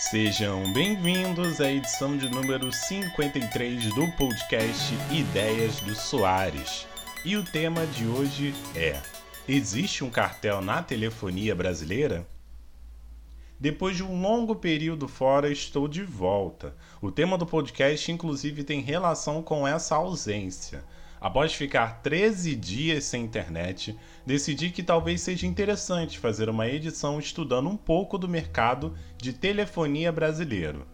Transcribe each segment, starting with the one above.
Sejam bem-vindos à edição de número 53 do podcast Ideias do Soares. E o tema de hoje é: Existe um cartel na telefonia brasileira? Depois de um longo período fora, estou de volta. O tema do podcast, inclusive, tem relação com essa ausência. Após ficar 13 dias sem internet, decidi que talvez seja interessante fazer uma edição estudando um pouco do mercado de telefonia brasileiro,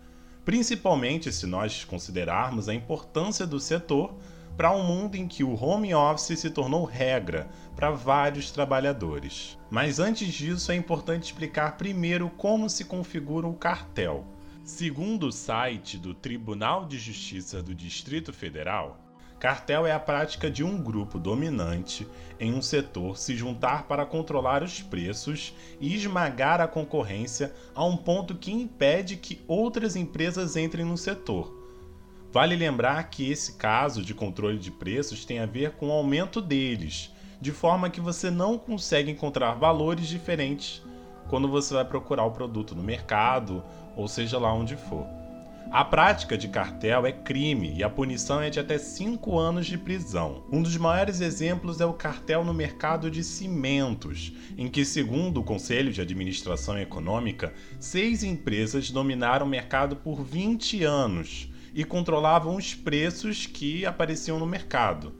principalmente se nós considerarmos a importância do setor para um mundo em que o home office se tornou regra para vários trabalhadores. Mas antes disso, é importante explicar primeiro como se configura o cartel. Segundo o site do Tribunal de Justiça do Distrito Federal, Cartel é a prática de um grupo dominante em um setor se juntar para controlar os preços e esmagar a concorrência a um ponto que impede que outras empresas entrem no setor. Vale lembrar que esse caso de controle de preços tem a ver com o aumento deles, de forma que você não consegue encontrar valores diferentes quando você vai procurar o produto no mercado ou seja lá onde for. A prática de cartel é crime e a punição é de até 5 anos de prisão. Um dos maiores exemplos é o cartel no mercado de cimentos, em que, segundo o Conselho de Administração Econômica, seis empresas dominaram o mercado por 20 anos e controlavam os preços que apareciam no mercado.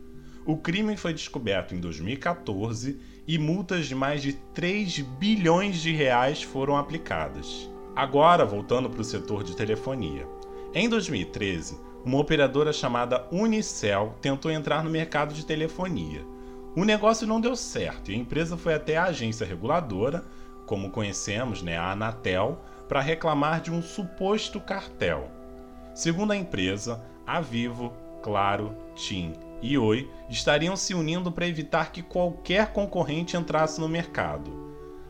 O crime foi descoberto em 2014 e multas de mais de 3 bilhões de reais foram aplicadas. Agora, voltando para o setor de telefonia. Em 2013, uma operadora chamada Unicel tentou entrar no mercado de telefonia. O negócio não deu certo e a empresa foi até a agência reguladora, como conhecemos, né, a Anatel, para reclamar de um suposto cartel. Segundo a empresa, a Vivo, Claro, TIM e Oi estariam se unindo para evitar que qualquer concorrente entrasse no mercado.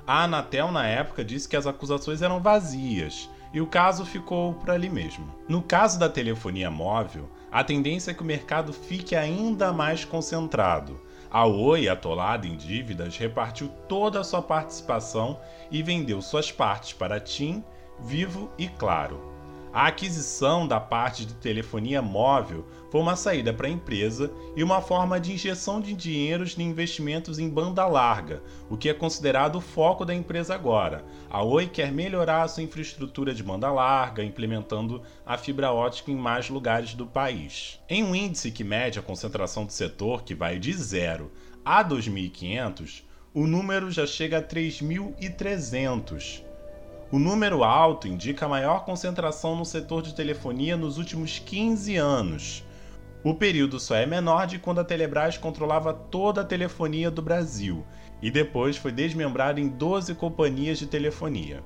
A Anatel, na época, disse que as acusações eram vazias e o caso ficou por ali mesmo. No caso da telefonia móvel, a tendência é que o mercado fique ainda mais concentrado. A Oi, atolada em dívidas, repartiu toda a sua participação e vendeu suas partes para TIM, Vivo e Claro. A aquisição da parte de telefonia móvel foi uma saída para a empresa e uma forma de injeção de dinheiros em investimentos em banda larga, o que é considerado o foco da empresa agora. A Oi quer melhorar a sua infraestrutura de banda larga, implementando a fibra ótica em mais lugares do país. Em um índice que mede a concentração do setor, que vai de 0 a 2.500, o número já chega a 3.300 o número alto indica a maior concentração no setor de telefonia nos últimos 15 anos. O período só é menor de quando a Telebrás controlava toda a telefonia do Brasil e depois foi desmembrada em 12 companhias de telefonia.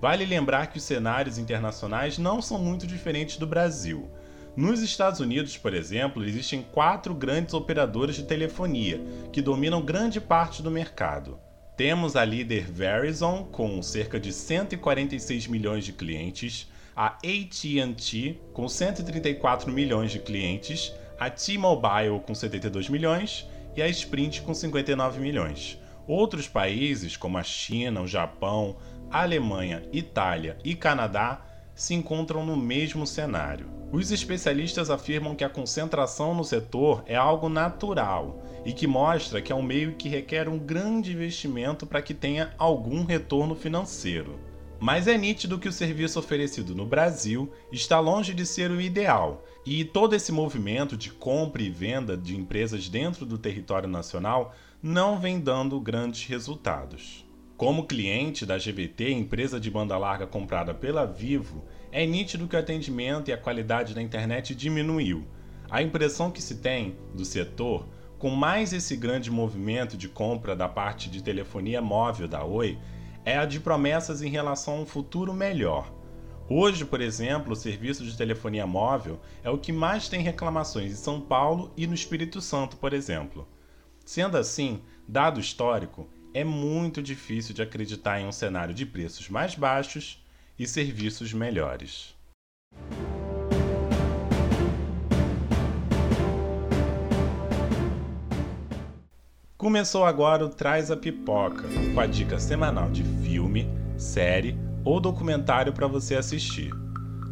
Vale lembrar que os cenários internacionais não são muito diferentes do Brasil. Nos Estados Unidos, por exemplo, existem quatro grandes operadoras de telefonia que dominam grande parte do mercado. Temos a líder Verizon com cerca de 146 milhões de clientes, a AT&T com 134 milhões de clientes, a T-Mobile com 72 milhões e a Sprint com 59 milhões. Outros países como a China, o Japão, Alemanha, Itália e Canadá se encontram no mesmo cenário. Os especialistas afirmam que a concentração no setor é algo natural e que mostra que é um meio que requer um grande investimento para que tenha algum retorno financeiro. Mas é nítido que o serviço oferecido no Brasil está longe de ser o ideal, e todo esse movimento de compra e venda de empresas dentro do território nacional não vem dando grandes resultados. Como cliente da GVT, empresa de banda larga comprada pela Vivo, é nítido que o atendimento e a qualidade da internet diminuiu. A impressão que se tem do setor com mais esse grande movimento de compra da parte de telefonia móvel da Oi, é a de promessas em relação a um futuro melhor. Hoje, por exemplo, o serviço de telefonia móvel é o que mais tem reclamações em São Paulo e no Espírito Santo, por exemplo. Sendo assim, dado histórico, é muito difícil de acreditar em um cenário de preços mais baixos e serviços melhores. Começou agora o Traz a Pipoca, com a dica semanal de filme, série ou documentário para você assistir.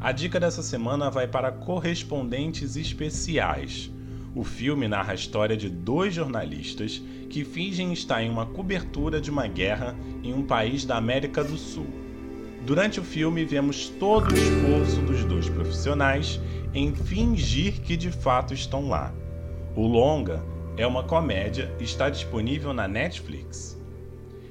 A dica dessa semana vai para Correspondentes Especiais. O filme narra a história de dois jornalistas que fingem estar em uma cobertura de uma guerra em um país da América do Sul. Durante o filme, vemos todo o esforço dos dois profissionais em fingir que de fato estão lá. O longa é uma comédia e está disponível na Netflix.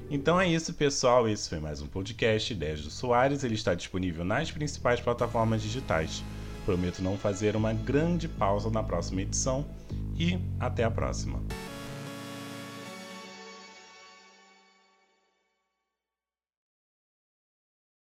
Então é isso, pessoal. Esse foi mais um podcast Ideias do Soares. Ele está disponível nas principais plataformas digitais. Prometo não fazer uma grande pausa na próxima edição e até a próxima.